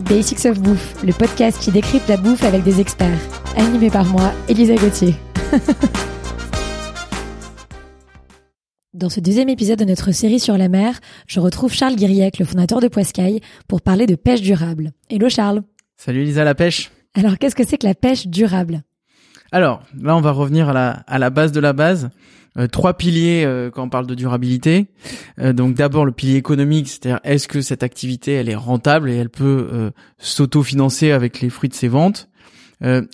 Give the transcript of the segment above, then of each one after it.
Basics of Bouffe, le podcast qui décrypte la bouffe avec des experts. Animé par moi, Elisa Gauthier. Dans ce deuxième épisode de notre série sur la mer, je retrouve Charles Guiriec, le fondateur de Poiscaille, pour parler de pêche durable. Hello Charles. Salut Elisa la pêche. Alors qu'est-ce que c'est que la pêche durable? Alors là on va revenir à la, base de la base. Euh, trois piliers euh, quand on parle de durabilité. Euh, donc d'abord le pilier économique, c'est-à-dire est-ce que cette activité elle est rentable et elle peut s'auto-financer avec les fruits de ses ventes?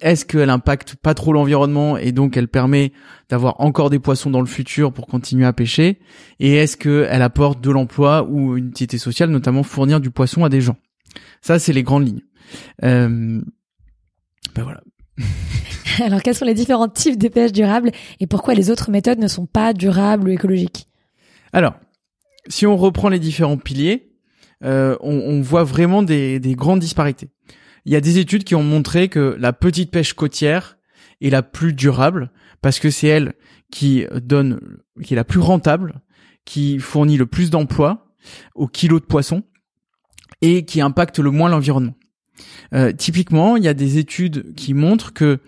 est-ce qu'elle impacte pas trop l'environnement et donc elle permet d'avoir encore des poissons dans le futur pour continuer à pêcher? Et est-ce qu'elle apporte de l'emploi ou une utilité sociale, notamment fournir du poisson à des gens? Ça c'est les grandes lignes. ben voilà. Alors, quels sont les différents types de pêche durable et pourquoi les autres méthodes ne sont pas durables ou écologiques? Alors, si on reprend les différents piliers, euh, on, voit vraiment des, grandes disparités. Il y a des études qui ont montré que la petite pêche côtière est la plus durable parce que c'est elle qui donne, qui est la plus rentable, qui fournit le plus d'emplois au kilo de poisson et qui impacte le moins l'environnement. Euh, typiquement, il y a des études qui montrent que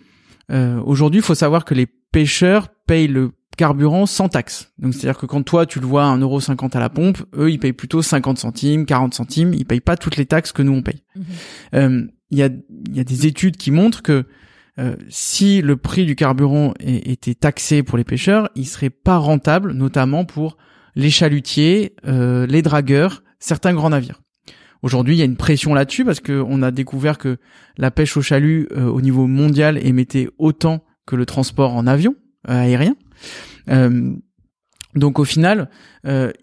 euh, aujourd'hui, il faut savoir que les pêcheurs payent le carburant sans taxe. Donc c'est-à-dire que quand toi tu le vois à 1,50€ à la pompe, eux ils payent plutôt 50 centimes, 40 centimes, ils payent pas toutes les taxes que nous on paye. Mhm. Euh, il y, a, y a des études qui montrent que euh, si le prix du carburant était taxé pour les pêcheurs, il serait pas rentable, notamment pour les chalutiers, euh, les dragueurs, certains grands navires. Aujourd'hui, il y a une pression là-dessus parce qu'on a découvert que la pêche au chalut euh, au niveau mondial émettait autant que le transport en avion euh, aérien. Euh, donc au final,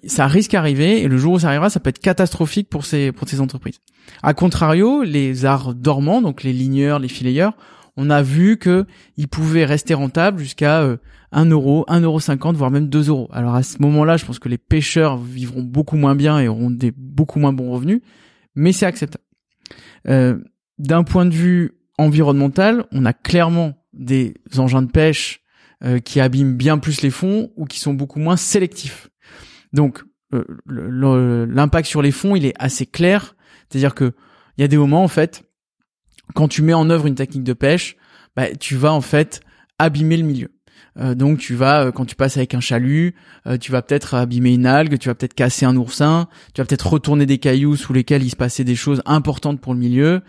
ça risque d'arriver et le jour où ça arrivera, ça peut être catastrophique pour ces pour ces entreprises. A contrario, les arts dormants, donc les ligneurs, les fileyeurs, on a vu que ils pouvaient rester rentables jusqu'à 1 euro, 1 euro 50, voire même 2 euros. Alors à ce moment-là, je pense que les pêcheurs vivront beaucoup moins bien et auront des beaucoup moins bons revenus mais c'est acceptable. Euh, D'un point de vue environnemental, on a clairement des engins de pêche euh, qui abîment bien plus les fonds ou qui sont beaucoup moins sélectifs. Donc euh, l'impact sur les fonds, il est assez clair. C'est-à-dire que il y a des moments en fait, quand tu mets en œuvre une technique de pêche, bah, tu vas en fait abîmer le milieu. Euh, donc tu vas, euh, quand tu passes avec un chalut, euh, tu vas peut-être abîmer une algue, tu vas peut-être casser un oursin, tu vas peut-être retourner des cailloux sous lesquels il se passait des choses importantes pour le milieu.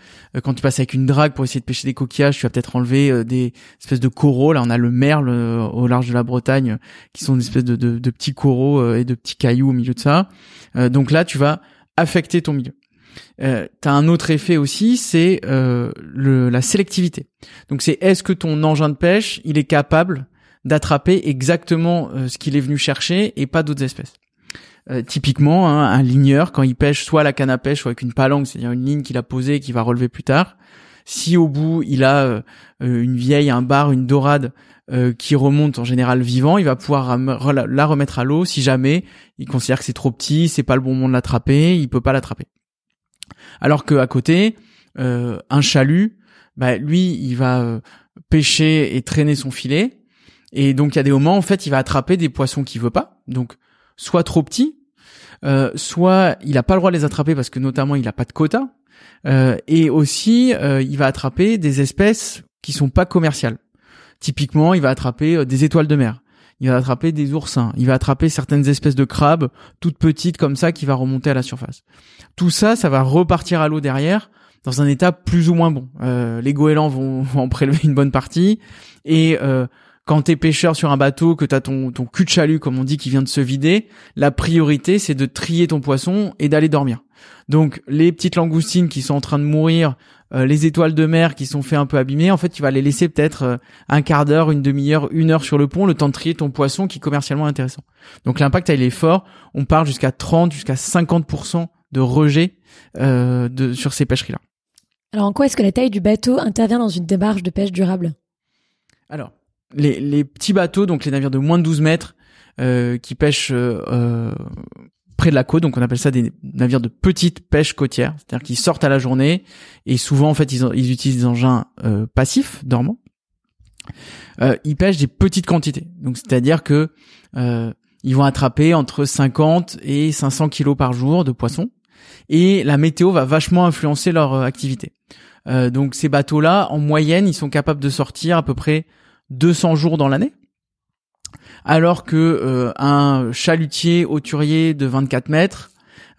quand tu passes avec une drague pour essayer de pêcher des coquillages, tu vas peut-être enlever des espèces de coraux. Là, on a le merle au large de la Bretagne, qui sont des espèces de, de, petits coraux et de petits cailloux au milieu de ça. donc là, tu vas affecter ton milieu. Euh, t'as un autre effet aussi, c'est euh, la sélectivité. Donc c'est est-ce que ton engin de pêche, il est capable d'attraper exactement euh, ce qu'il est venu chercher et pas d'autres espèces. Euh, typiquement, hein, un ligneur, quand il pêche soit la canne à pêche, soit avec une palanque, c'est-à-dire une ligne qu'il a posée et qu'il va relever plus tard, si au bout il a euh, une vieille, un bar, une dorade qui remonte en général vivant, il va pouvoir la remettre à l'eau si jamais il considère que c'est trop petit, c'est pas le bon moment de l'attraper, il peut pas l'attraper. Alors que à côté, un chalut, bah, lui, il va pêcher et traîner son filet, et donc il y a des moments en fait il va attraper des poissons qu'il veut pas, donc soit trop petits, euh, soit il a pas le droit de les attraper parce que notamment il a pas de quota, euh, et aussi euh, il va attraper des espèces qui sont pas commerciales. Typiquement, il va attraper euh, des étoiles de mer, il va attraper des oursins, il va attraper certaines espèces de crabes toutes petites comme ça qui va remonter à la surface. Tout ça, ça va repartir à l'eau derrière dans un état plus ou moins bon. Euh, les goélands vont, en prélever une bonne partie et euh, quand t'es pêcheur sur un bateau, que t'as ton, ton cul de chalut, comme on dit, qui vient de se vider, la priorité, c'est de trier ton poisson et d'aller dormir. Donc, les petites langoustines qui sont en train de mourir, euh, les étoiles de mer qui sont fait un peu abîmer, en fait, tu vas les laisser peut-être euh, un quart d'heure, une demi-heure, une heure sur le pont, le temps de trier ton poisson qui est commercialement intéressant. Donc, l'impact, il est fort. On parle jusqu'à 30, jusqu'à 50% de rejet euh, de, sur ces pêcheries-là. Alors, en quoi est-ce que la taille du bateau intervient dans une démarche de pêche durable? Alors, les, petits bateaux, donc les navires de moins de 12 mètres, euh, qui pêchent euh, près de la côte, donc on appelle ça des navires de petite pêche côtière, c'est-à-dire qu'ils sortent à la journée et souvent en fait ils, utilisent des engins euh, passifs, dormants. Euh, ils pêchent des petites quantités, donc c'est-à-dire que euh, ils vont attraper entre 50 et 500 kilos par jour de poissons. et la météo va vachement influencer leur activité. donc ces bateaux-là, en moyenne, ils sont capables de sortir à peu près 200 jours dans l'année alors que euh, un chalutier hauturier de 24 mètres,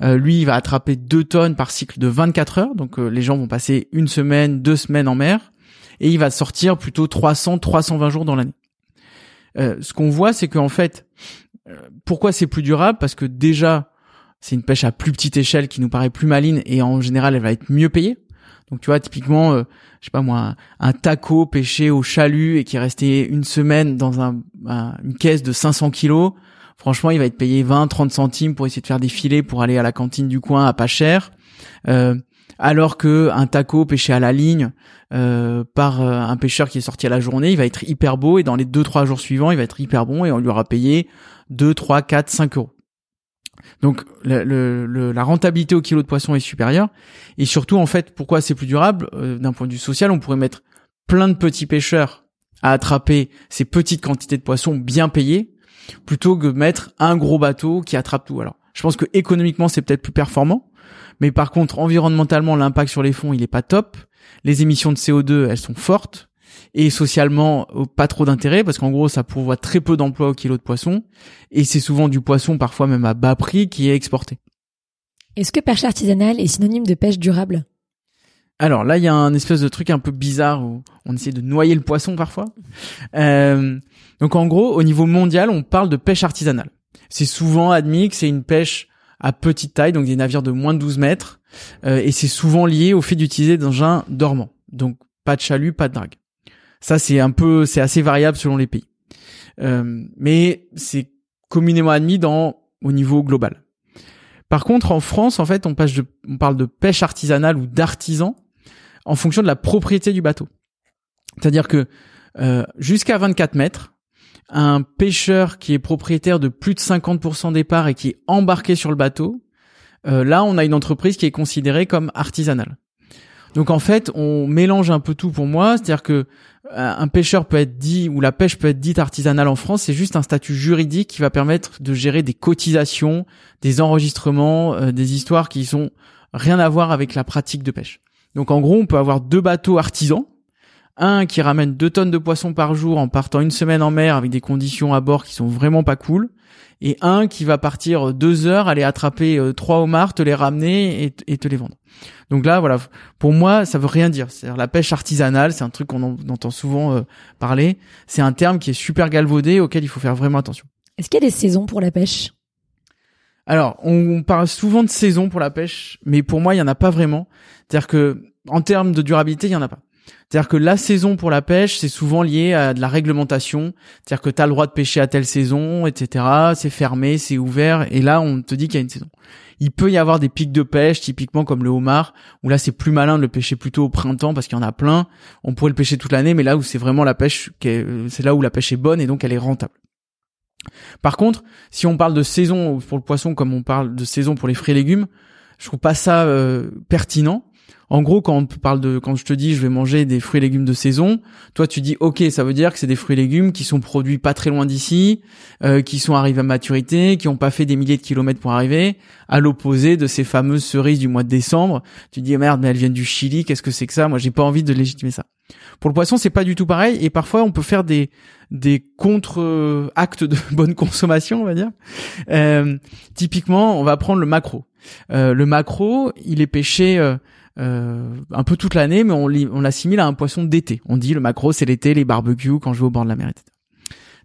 euh, lui, il va attraper 2 tonnes par cycle de 24 heures. Donc euh, les gens vont passer une semaine, deux semaines en mer, et il va sortir plutôt 300, 320 jours dans l'année. ce qu'on voit, c'est qu'en fait, pourquoi c'est plus durable? Parce que déjà, c'est une pêche à plus petite échelle qui nous paraît plus maligne et en général, elle va être mieux payée. Donc tu vois, typiquement, euh, je sais pas moi, un, taco pêché au chalut et qui est resté une semaine dans un, une caisse de 500 kilos, franchement, il va être payé 20, 30 centimes pour essayer de faire des filets pour aller à la cantine du coin à pas cher. Euh, alors que un taco pêché à la ligne euh, par un pêcheur qui est sorti à la journée, il va être hyper beau et dans les deux trois jours suivants, il va être hyper bon et on lui aura payé 2, 3, 4, 5 euros. Donc la rentabilité au kilo de poisson est supérieure. Et surtout, en fait, pourquoi c'est plus durable euh, D'un point de vue social, on pourrait mettre plein de petits pêcheurs à attraper ces petites quantités de poissons bien payés, plutôt que mettre un gros bateau qui attrape tout. Alors, je pense que économiquement, c'est peut-être plus performant. Mais par contre, environnementalement, l'impact sur les fonds, il est pas top. Les émissions de CO2, elles sont fortes et socialement euh, pas trop d'intérêt parce qu'en gros ça pourvoit très peu d'emplois au kilo de poisson et c'est souvent du poisson parfois même à bas prix qui est exporté. Est-ce que pêche artisanale est synonyme de pêche durable? Alors là, il y a un espèce de truc un peu bizarre où on essaie de noyer le poisson parfois. Euh, donc en gros, au niveau mondial, on parle de pêche artisanale. C'est souvent admis que c'est une pêche à petite taille, donc des navires de moins de 12 mètres, euh, et c'est souvent lié au fait d'utiliser des engins dormants. Donc pas de chalut, pas de drague. Ça, c'est un peu, c'est assez variable selon les pays. Euh, mais c'est communément admis dans au niveau global. Par contre, en France, en fait, on, de, on parle de pêche artisanale ou d'artisan en fonction de la propriété du bateau. C'est-à-dire que euh, jusqu'à 24 mètres, un pêcheur qui est propriétaire de plus de 50% des parts et qui est embarqué sur le bateau, euh, là, on a une entreprise qui est considérée comme artisanale. Donc en fait, on mélange un peu tout pour moi, c'est-à-dire que un pêcheur peut être dit ou la pêche peut être dite artisanale en France, c'est juste un statut juridique qui va permettre de gérer des cotisations, des enregistrements, euh, des histoires qui sont rien à voir avec la pratique de pêche. Donc en gros, on peut avoir deux bateaux artisans, un qui ramène deux tonnes de poissons par jour en partant une semaine en mer avec des conditions à bord qui sont vraiment pas cool, et un qui va partir deux heures, aller attraper euh, trois homards, te les ramener et, te les vendre. Donc là, voilà, pour moi, ça veut rien dire. C'est-à-dire la pêche artisanale, c'est un truc qu'on entend souvent euh, parler. C'est un terme qui est super galvaudé, auquel il faut faire vraiment attention. Est-ce qu'il y a des saisons pour la pêche? Alors, on, parle souvent de saisons pour la pêche, mais pour moi, il y en a pas vraiment. C'est-à-dire que en termes de durabilité, il y en a pas. C'est-à-dire que la saison pour la pêche, c'est souvent lié à de la réglementation. C'est-à-dire que tu as le droit de pêcher à telle saison, etc. C'est fermé, c'est ouvert. Et là, on te dit qu'il y a une saison. Il peut y avoir des pics de pêche, typiquement comme le homard, où là, c'est plus malin de le pêcher plutôt au printemps parce qu'il y en a plein. On pourrait le pêcher toute l'année, mais là où c'est vraiment la pêche, c'est là où la pêche est bonne et donc elle est rentable. Par contre, si on parle de saison pour le poisson comme on parle de saison pour les fruits et légumes, je trouve pas ça euh, pertinent en gros, quand on parle de, quand je te dis je vais manger des fruits et légumes de saison, toi tu dis ok, ça veut dire que c'est des fruits et légumes qui sont produits pas très loin d'ici, euh, qui sont arrivés à maturité, qui ont pas fait des milliers de kilomètres pour arriver, à l'opposé de ces fameuses cerises du mois de décembre. Tu dis merde, mais elles viennent du Chili, qu'est-ce que c'est que ça? Moi, j'ai pas envie de légitimer ça. Pour le poisson, c'est pas du tout pareil, et parfois on peut faire des des contre-actes de bonne consommation, on va dire. Euh, typiquement, on va prendre le macro. Euh, le macro, il est pêché euh, un peu toute l'année, mais on, l'assimile à un poisson d'été. On dit le macro c'est l'été, les barbecues quand je vais au bord de la mer, etc.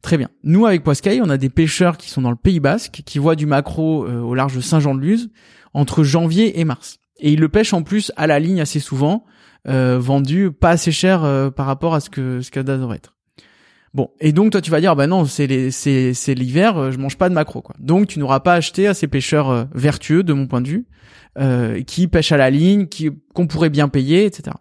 Très bien. Nous avec Poiscaille, on a des pêcheurs qui sont dans le Pays Basque, qui voient du macro euh, au large de Saint-Jean-de-Luz entre janvier et mars. Et ils le pêchent en plus à la ligne assez souvent, euh, vendu pas assez cher par rapport à ce que ce que devrait être. Bon, et donc toi tu vas dire bah non c'est l'hiver, je mange pas de macro quoi. Donc tu n'auras pas acheté à ces pêcheurs vertueux de mon point de vue, euh, qui pêchent à la ligne, qui qu'on pourrait bien payer, etc.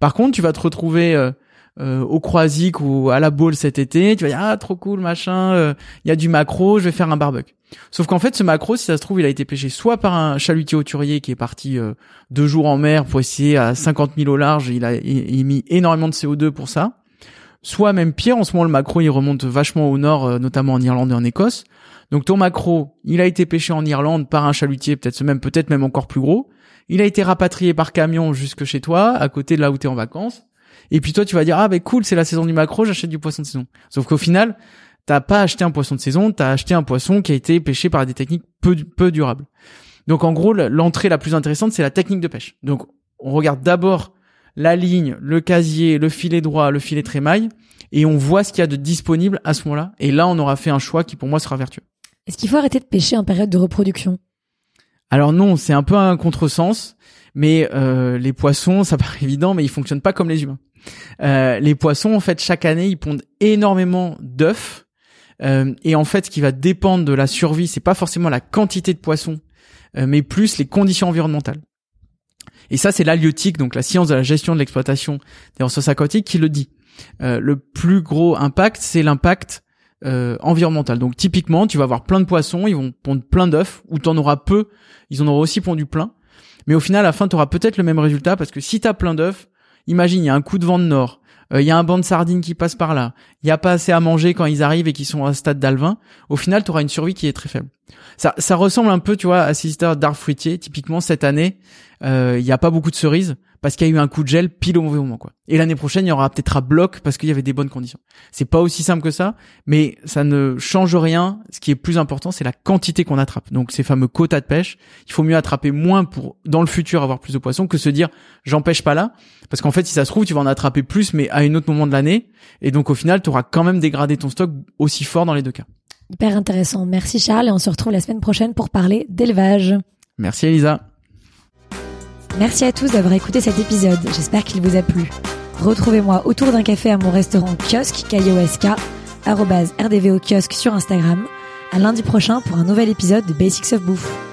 Par contre, tu vas te retrouver euh, euh, au Croisic ou à la boule cet été, tu vas dire ah trop cool machin, il y a du macro, je vais faire un barbecue. Sauf qu'en fait, ce macro, si ça se trouve, il a été pêché soit par un chalutier hauturier qui est parti deux jours en mer pour essayer à 50 000 au large, il a il, mis énormément de CO2 pour ça. Soit même pire, en ce moment, le macro, il remonte vachement au nord, notamment en Irlande et en Écosse. Donc ton macro, il a été pêché en Irlande par un chalutier, peut-être même peut-être même encore plus gros. Il a été rapatrié par camion jusque chez toi, à côté de là où tu es en vacances. Et puis toi, tu vas dire ah ben cool, c'est la saison du macro, j'achète du poisson de saison. Sauf qu'au final, t'as pas acheté un poisson de saison, t'as acheté un poisson qui a été pêché par des techniques peu peu durables. Donc en gros, l'entrée la plus intéressante, c'est la technique de pêche. Donc on regarde d'abord la ligne, le casier, le filet droit, le filet trémaille, et on voit ce qu'il y a de disponible à ce moment-là. Et là, on aura fait un choix qui pour moi sera vertueux. Est-ce qu'il faut arrêter de pêcher en période de reproduction? Alors non, c'est un peu un contresens, mais euh, les poissons, ça paraît évident, mais ils fonctionnent pas comme les humains. Euh, les poissons, en fait, chaque année, ils pondent énormément d'œufs. Euh, et en fait, ce qui va dépendre de la survie, c'est pas forcément la quantité de poissons, mais plus les conditions environnementales. Et ça, c'est l'halieutique, donc la science de la gestion de l'exploitation des ressources aquatiques, qui le dit. le plus gros impact, c'est l'impact euh, environnemental. Donc typiquement, tu vas avoir plein de poissons, ils vont pondre plein d'œufs, ou en auras peu, ils en auront aussi pondu plein. Mais au final, à la fin, tu auras peut-être le même résultat parce que si tu as plein d'œufs, imagine, il y a un coup de vent de nord, euh, il y a un banc de sardines qui passe par là, il n'y a pas assez à manger quand ils arrivent et qu'ils sont à stade d'alvin, au final, tu auras une survie qui est très faible. Ça, ça ressemble un peu, tu vois, à ces histoires d'arbres fruitiers. Typiquement, cette année, euh, il n'y a pas beaucoup de cerises parce qu'il y a eu un coup de gel pile au mauvais moment quoi. Et l'année prochaine, il y aura peut-être un bloc parce qu'il y avait des bonnes conditions. C'est pas aussi simple que ça, mais ça ne change rien. Ce qui est plus important, c'est la quantité qu'on attrape. Donc ces fameux quotas de pêche, il faut mieux attraper moins pour dans le futur avoir plus de poissons que se dire j'en pêche pas là parce qu'en fait, si ça se trouve, tu vas en attraper plus mais à un autre moment de l'année et donc au final, tu auras quand même dégradé ton stock aussi fort dans les deux cas. Hyper intéressant. Merci Charles et on se retrouve la semaine prochaine pour parler d'élevage. Merci Elisa. Merci à tous d'avoir écouté cet épisode, j'espère qu'il vous a plu. Retrouvez-moi autour d'un café à mon restaurant kiosque, K-I-O-S-K, rdvo kiosque sur Instagram. À lundi prochain pour un nouvel épisode de Basics of Bouffe.